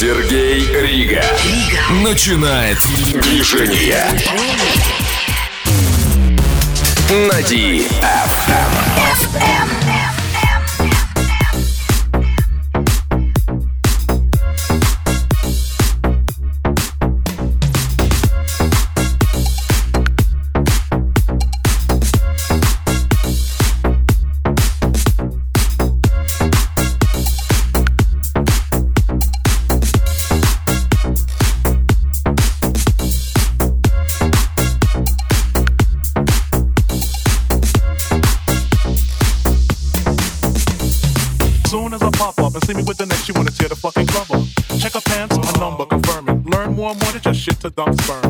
Сергей Рига. Начинает движение. На DFM. to dump sperm.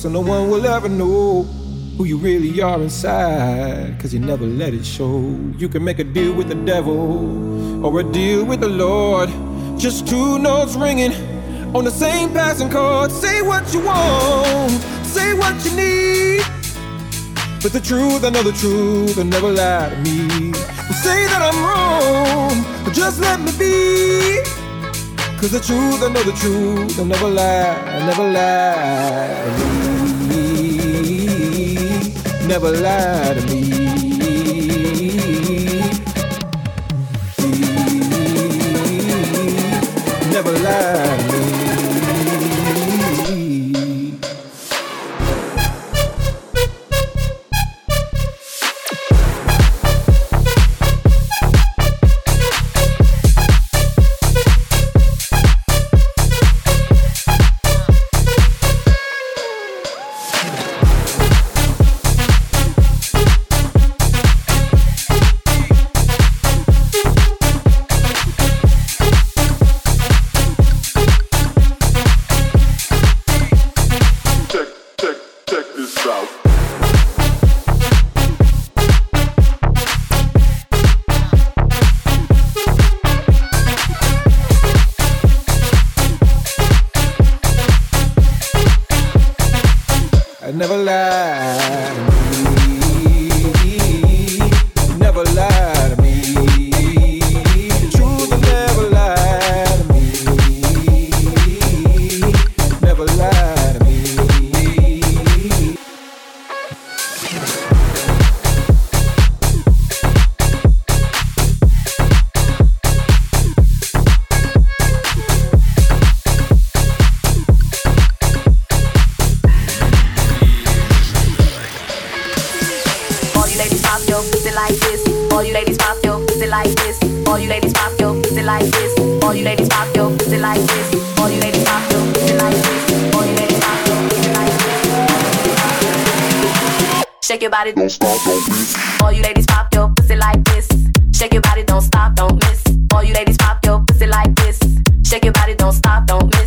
So no one will ever know who you really are inside. Cause you never let it show. You can make a deal with the devil or a deal with the Lord. Just two notes ringing on the same passing chord. Say what you want, say what you need. But the truth, I know the truth, and never lie to me. say that I'm wrong, but just let me be. Cause the truth, I know the truth, I never lie, I never lie never lie to me. Never lie Shake your body, don't stop, don't miss.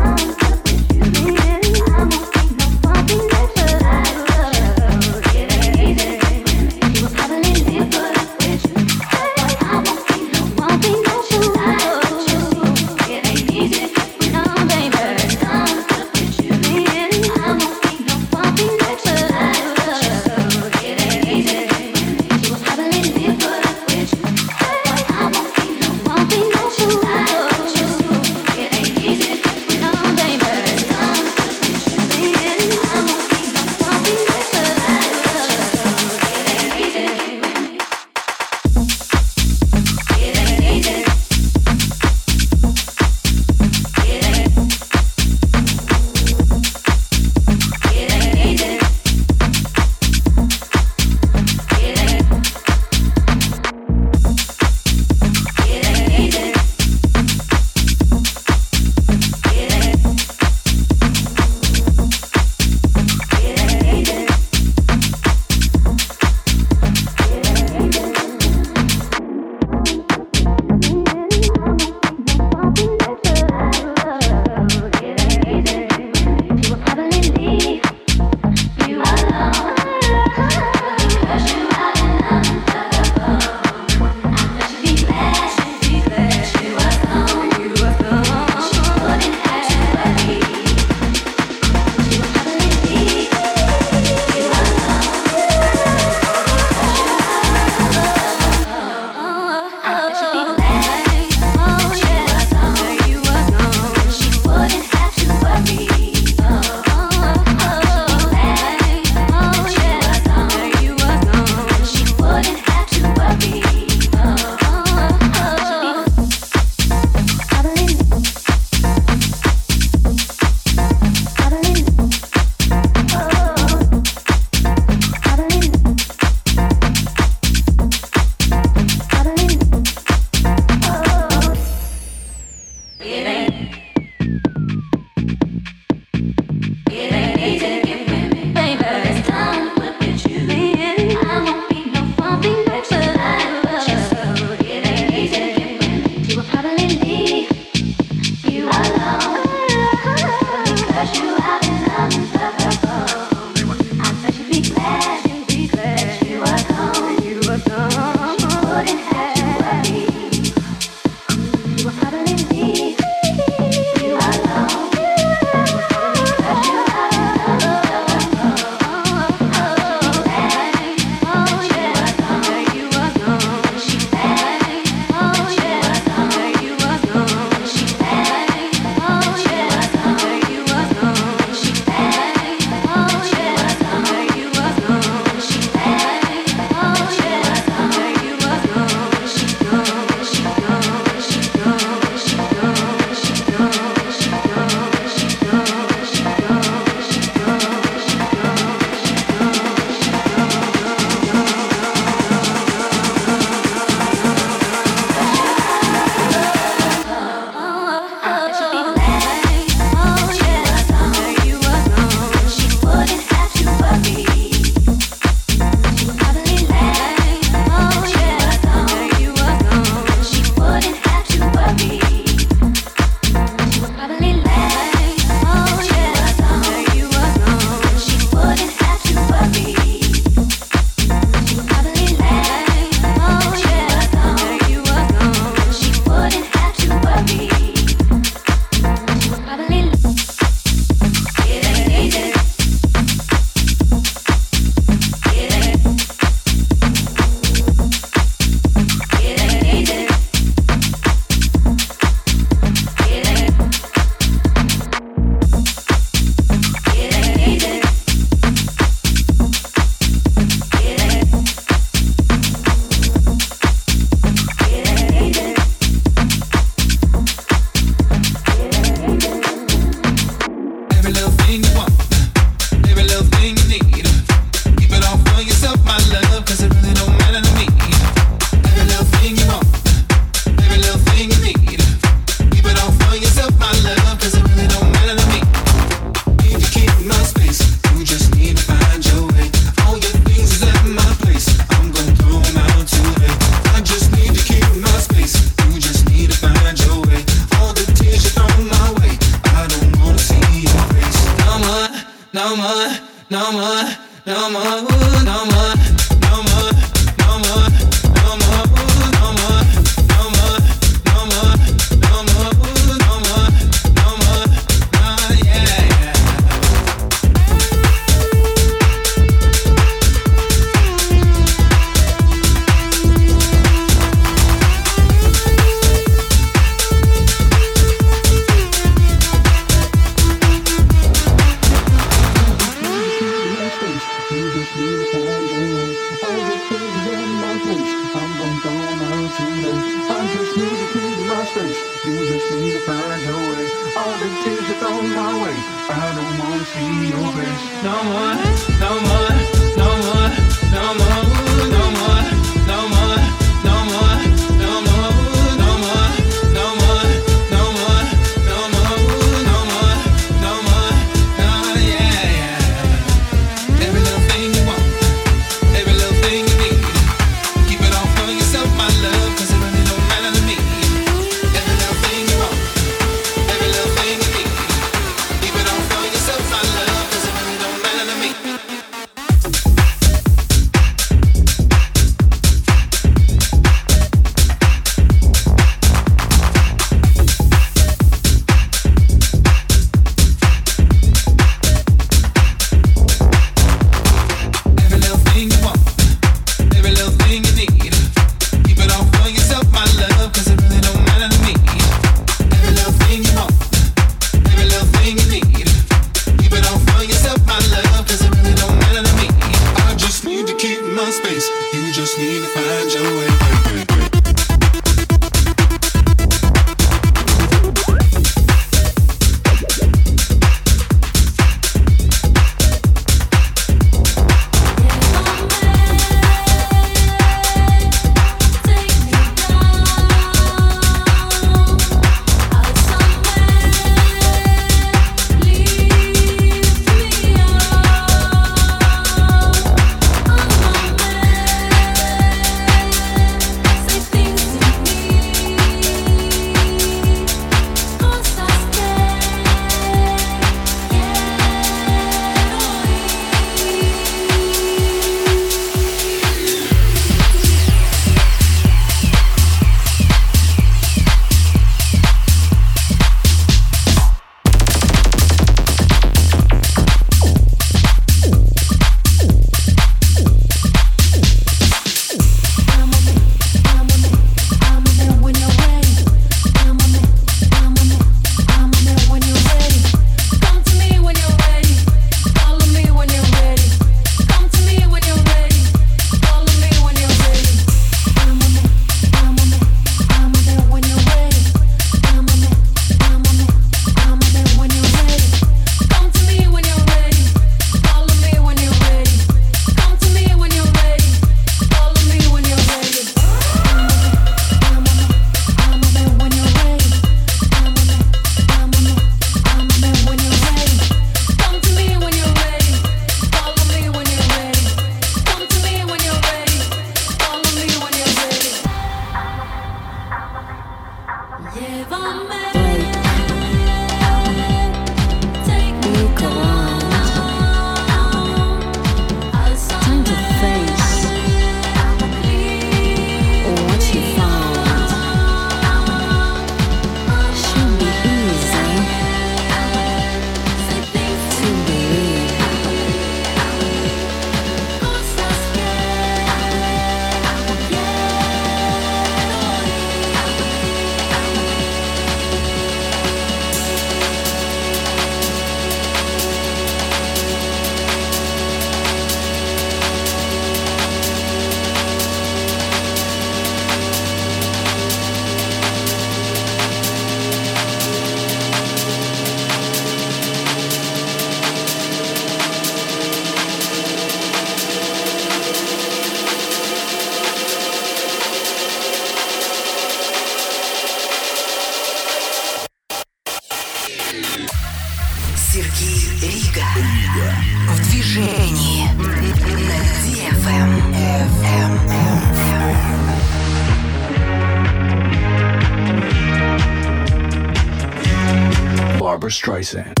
Streisand.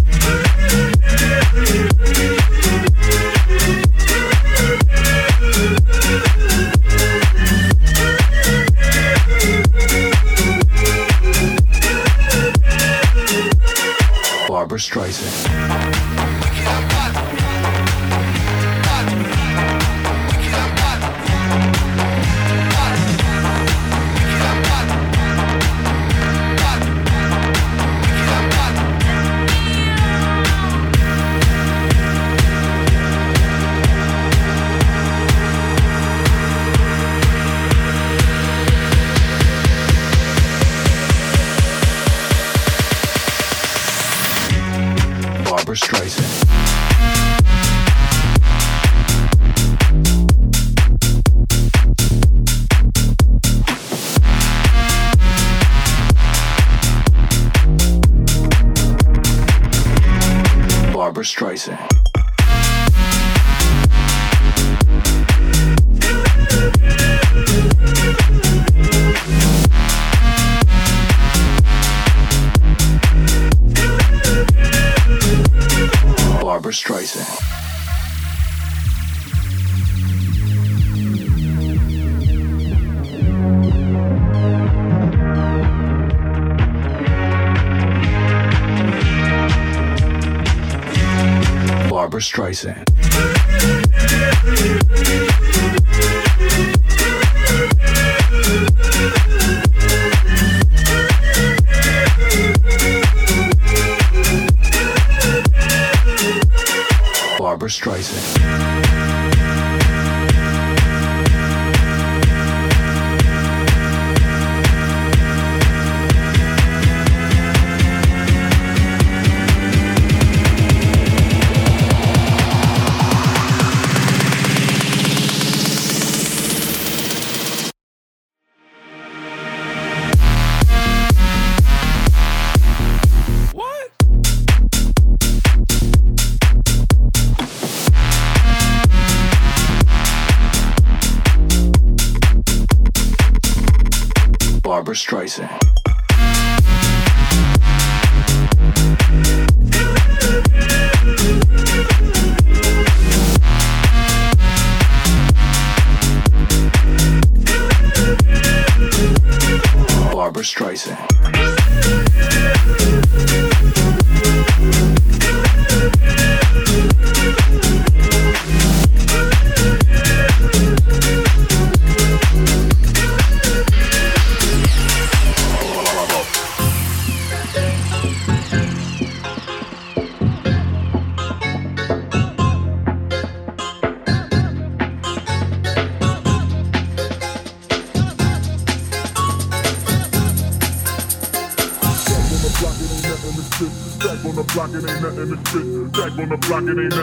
Saturday night.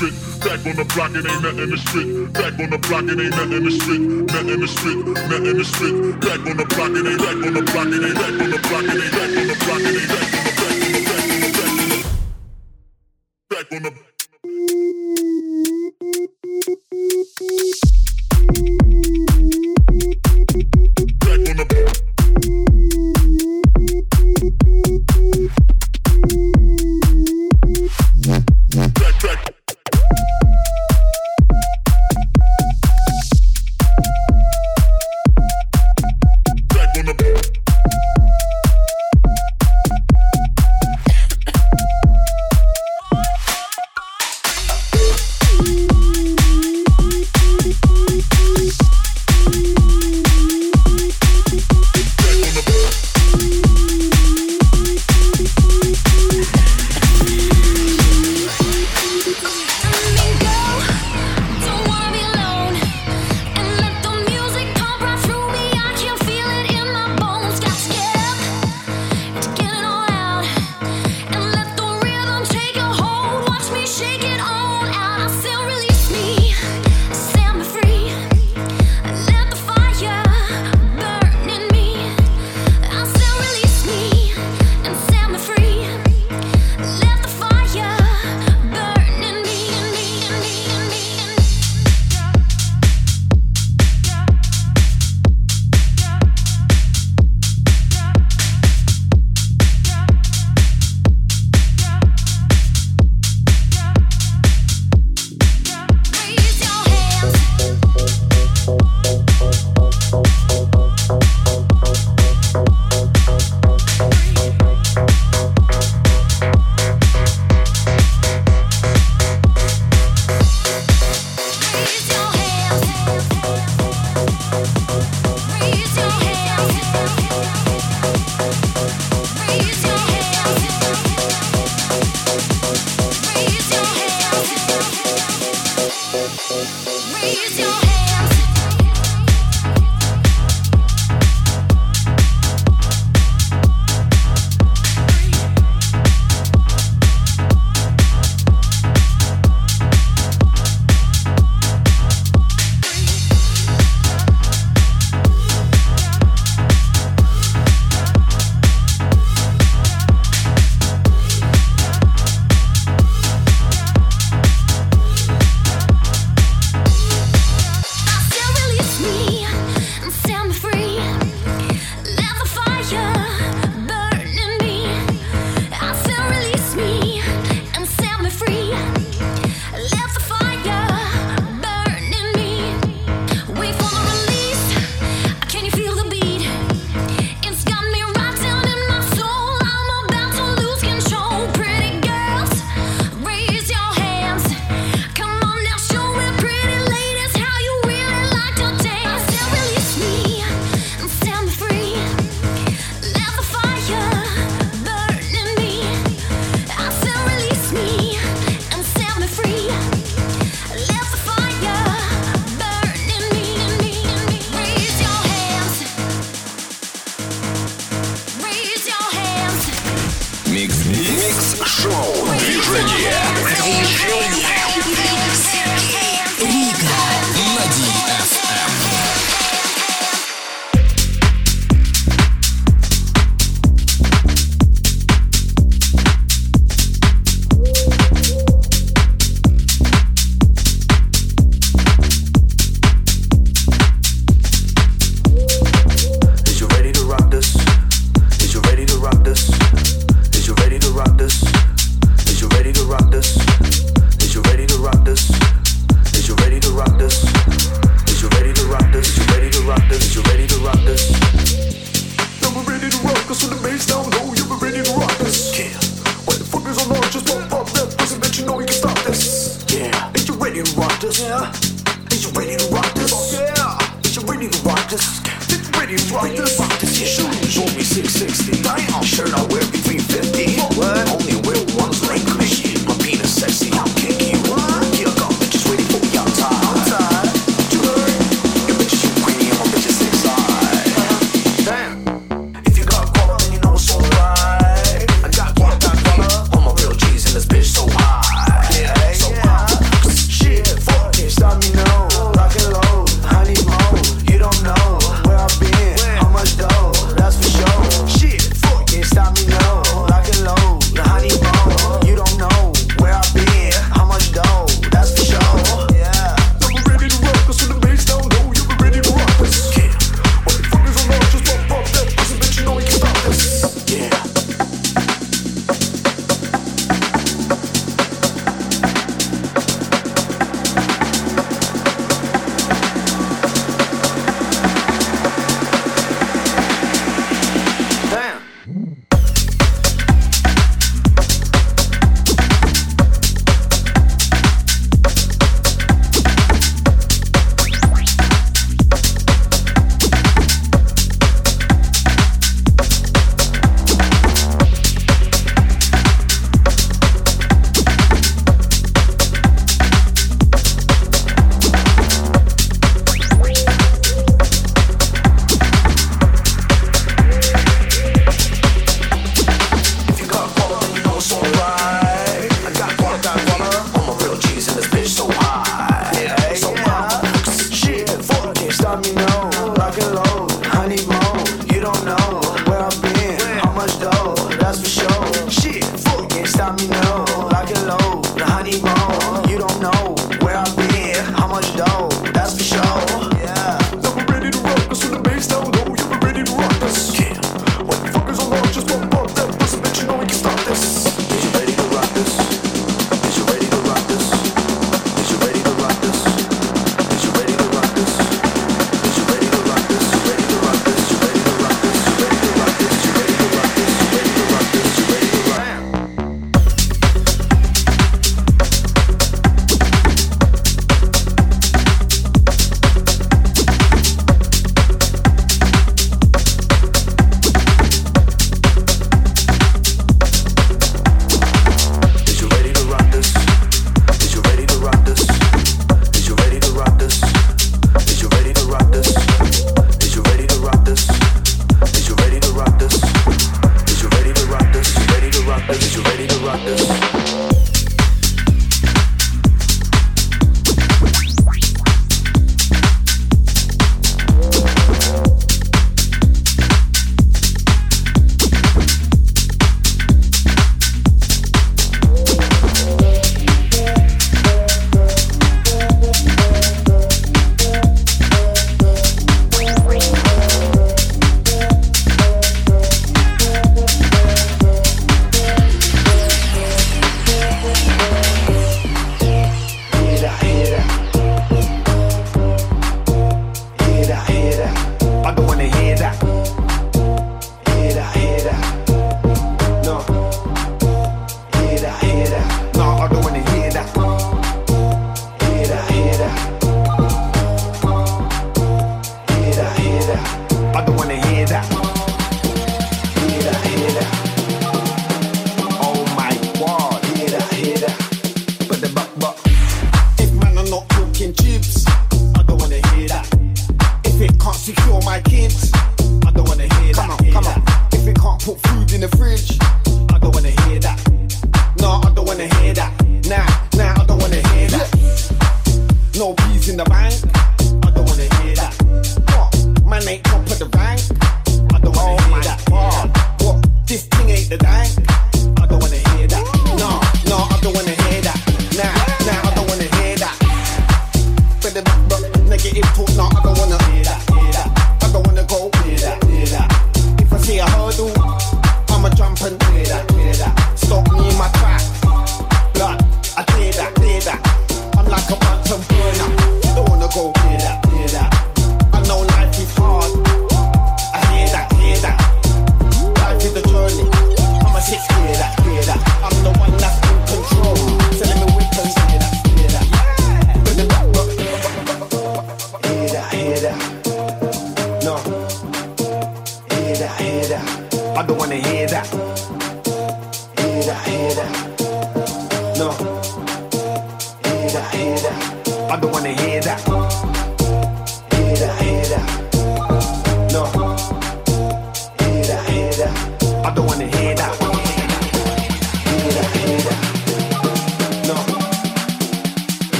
street. Back on the block, it ain't nothing to street. Back on the block, it ain't nothing to street. Nothing to street, nothing to street. Back on the block, it ain't back on the block, it ain't back on the block, it ain't back on the block, it ain't back.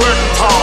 Original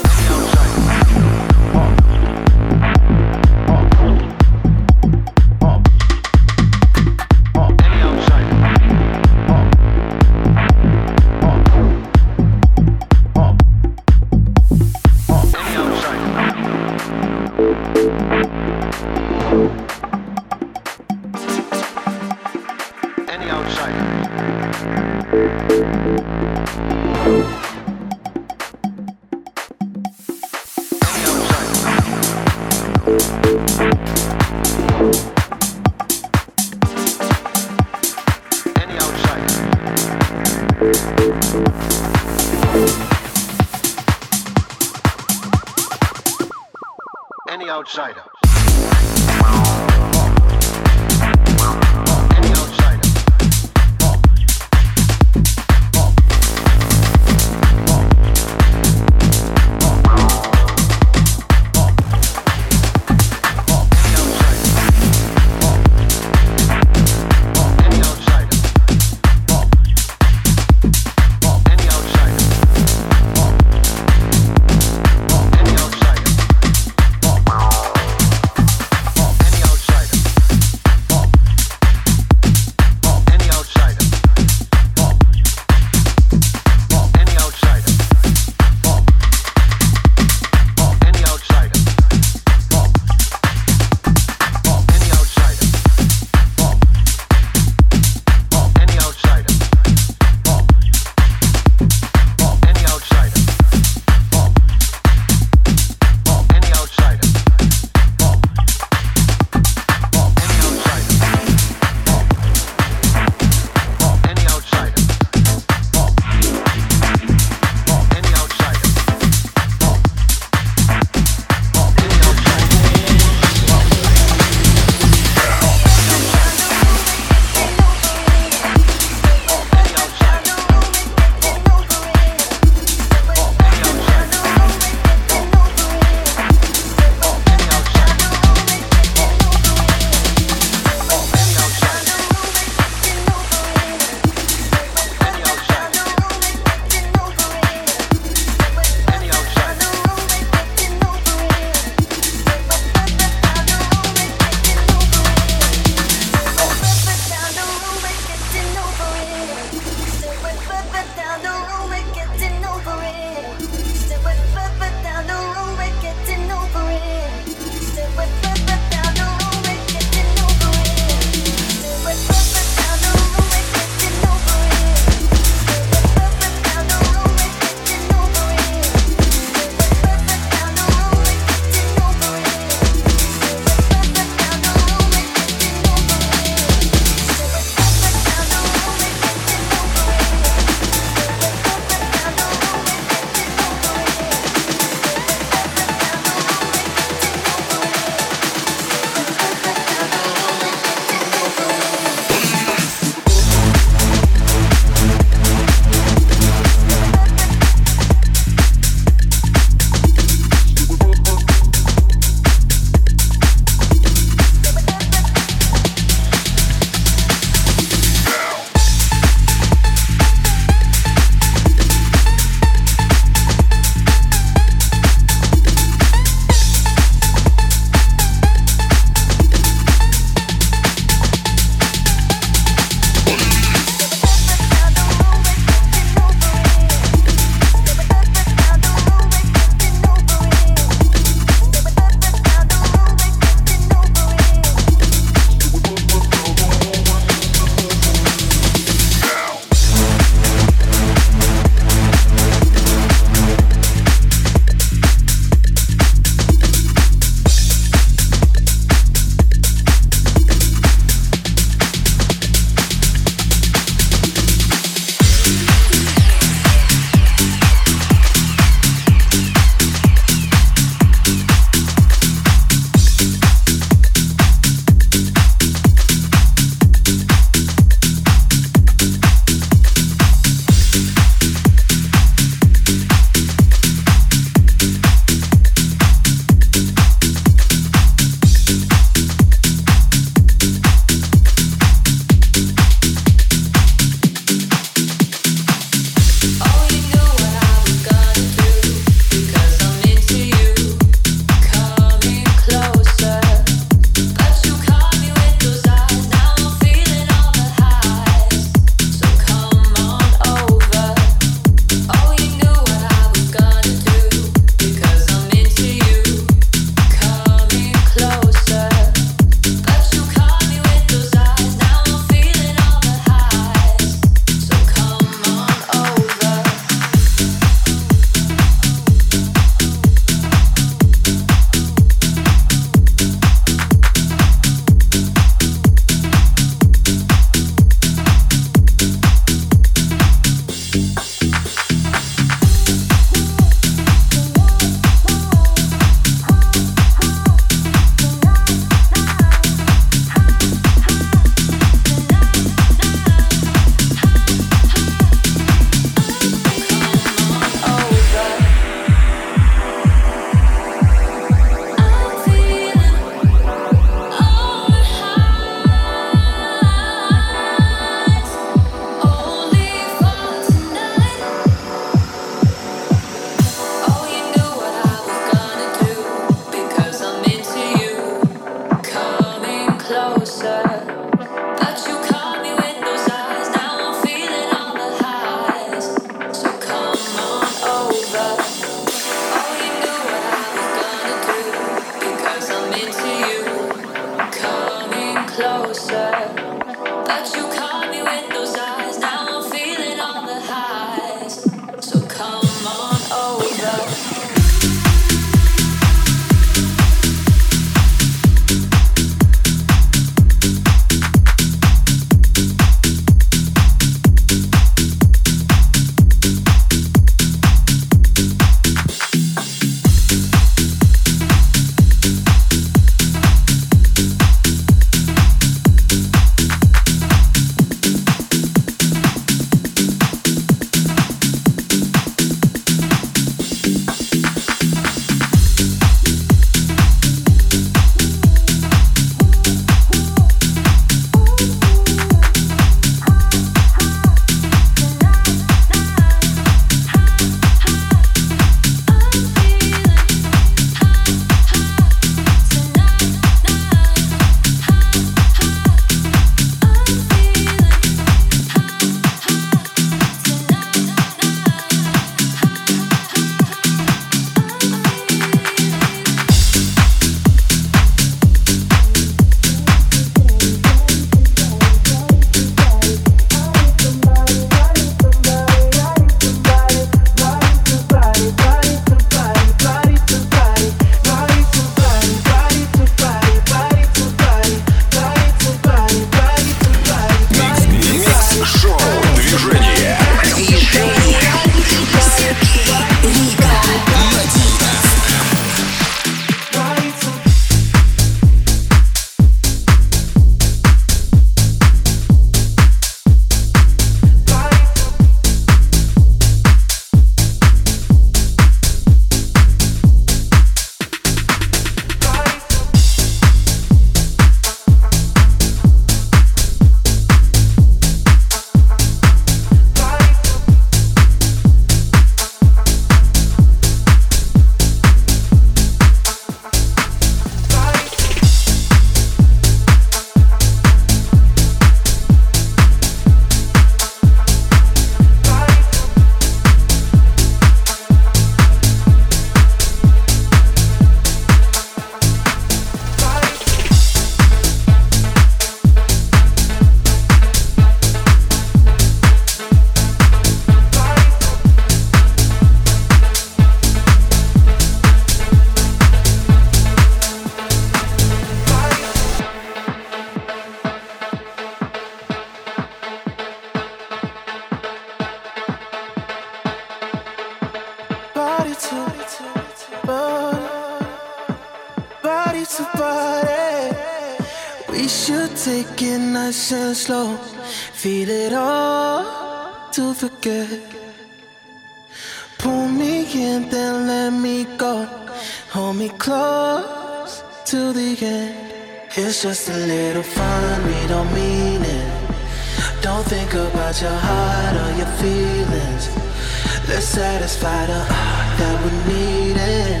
Let's satisfy the art that we needed.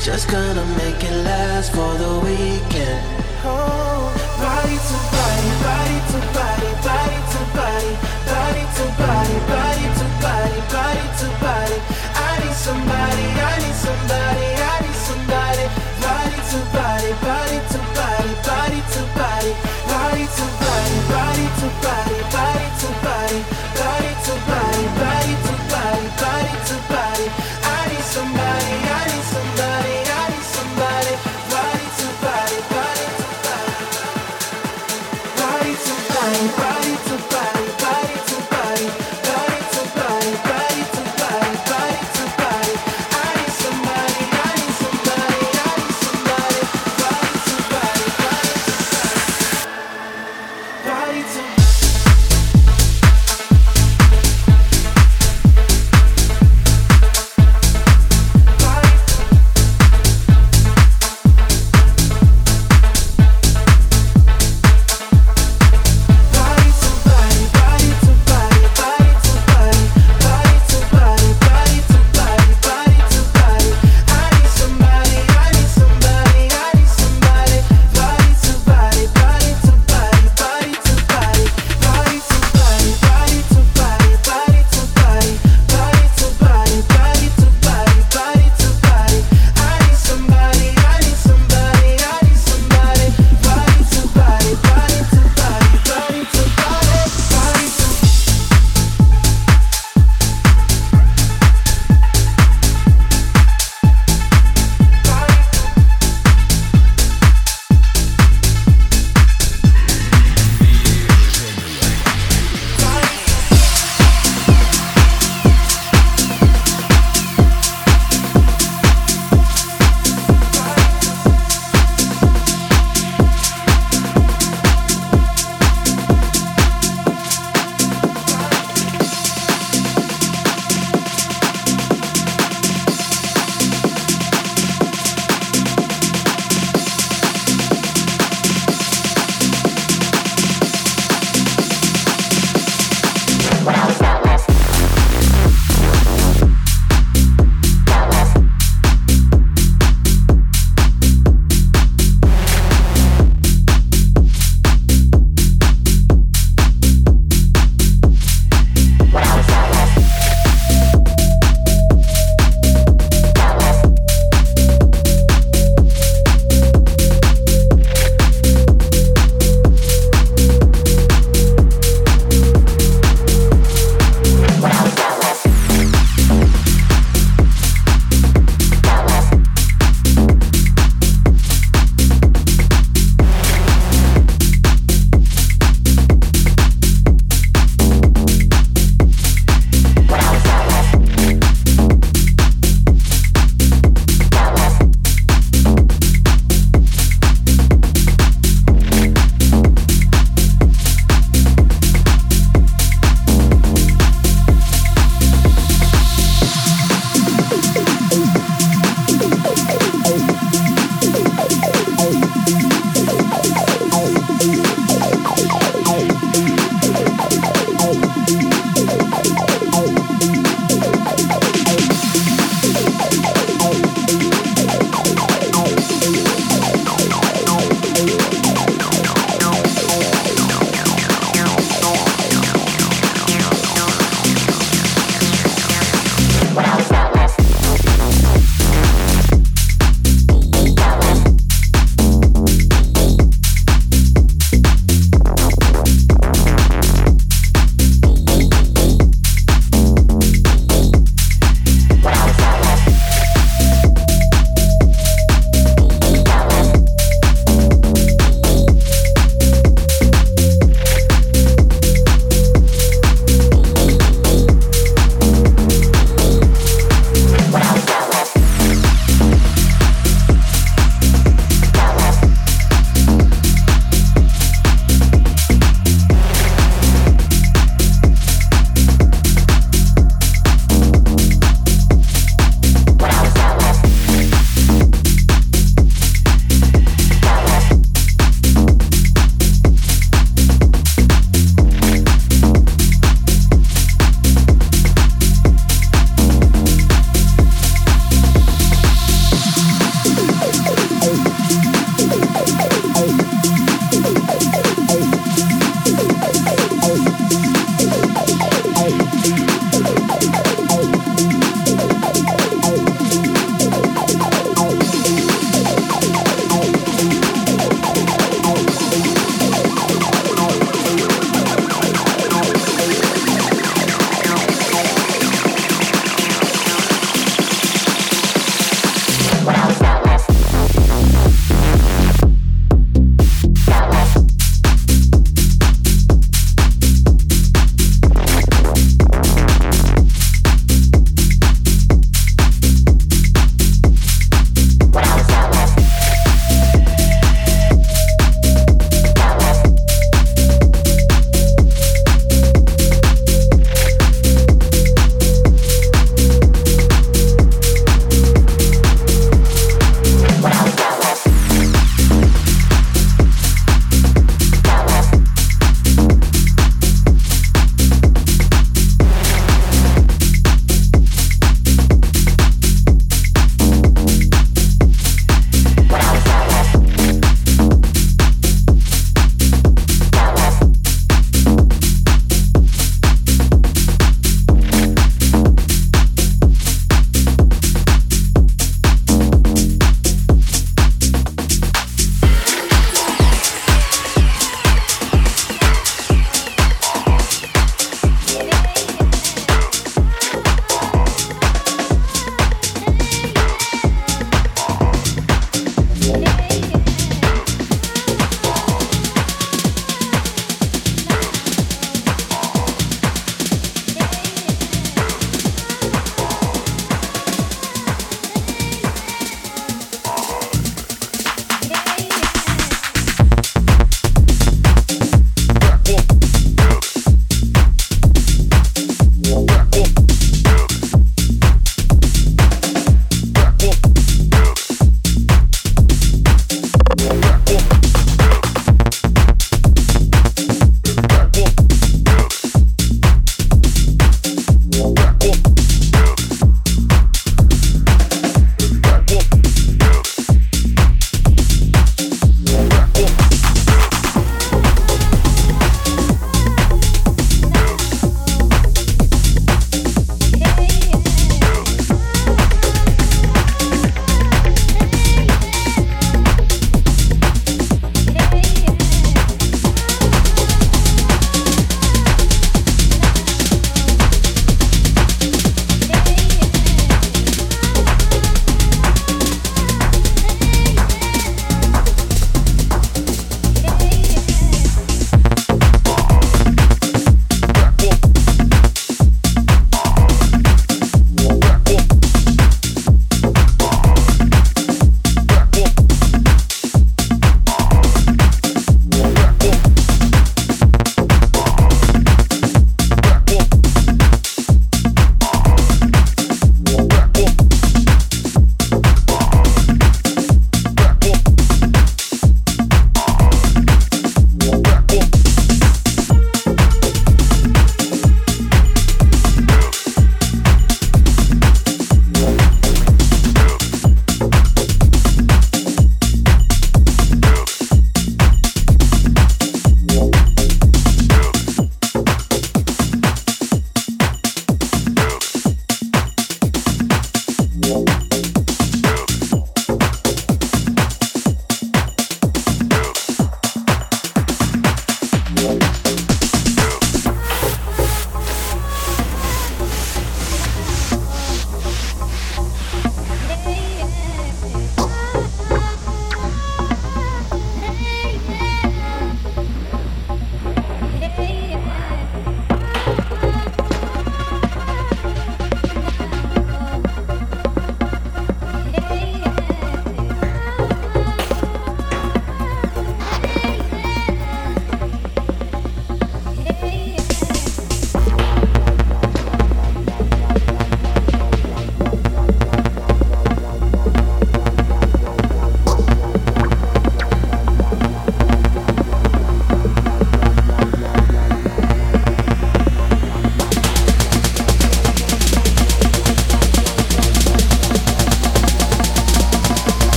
Just gonna make it last for the weekend. Oh, body to body, body to body, body to body, body to body, body to body, body to body. I need somebody, I need somebody, I need somebody. Body to body, body to body, body to body, body to body, body to body, body.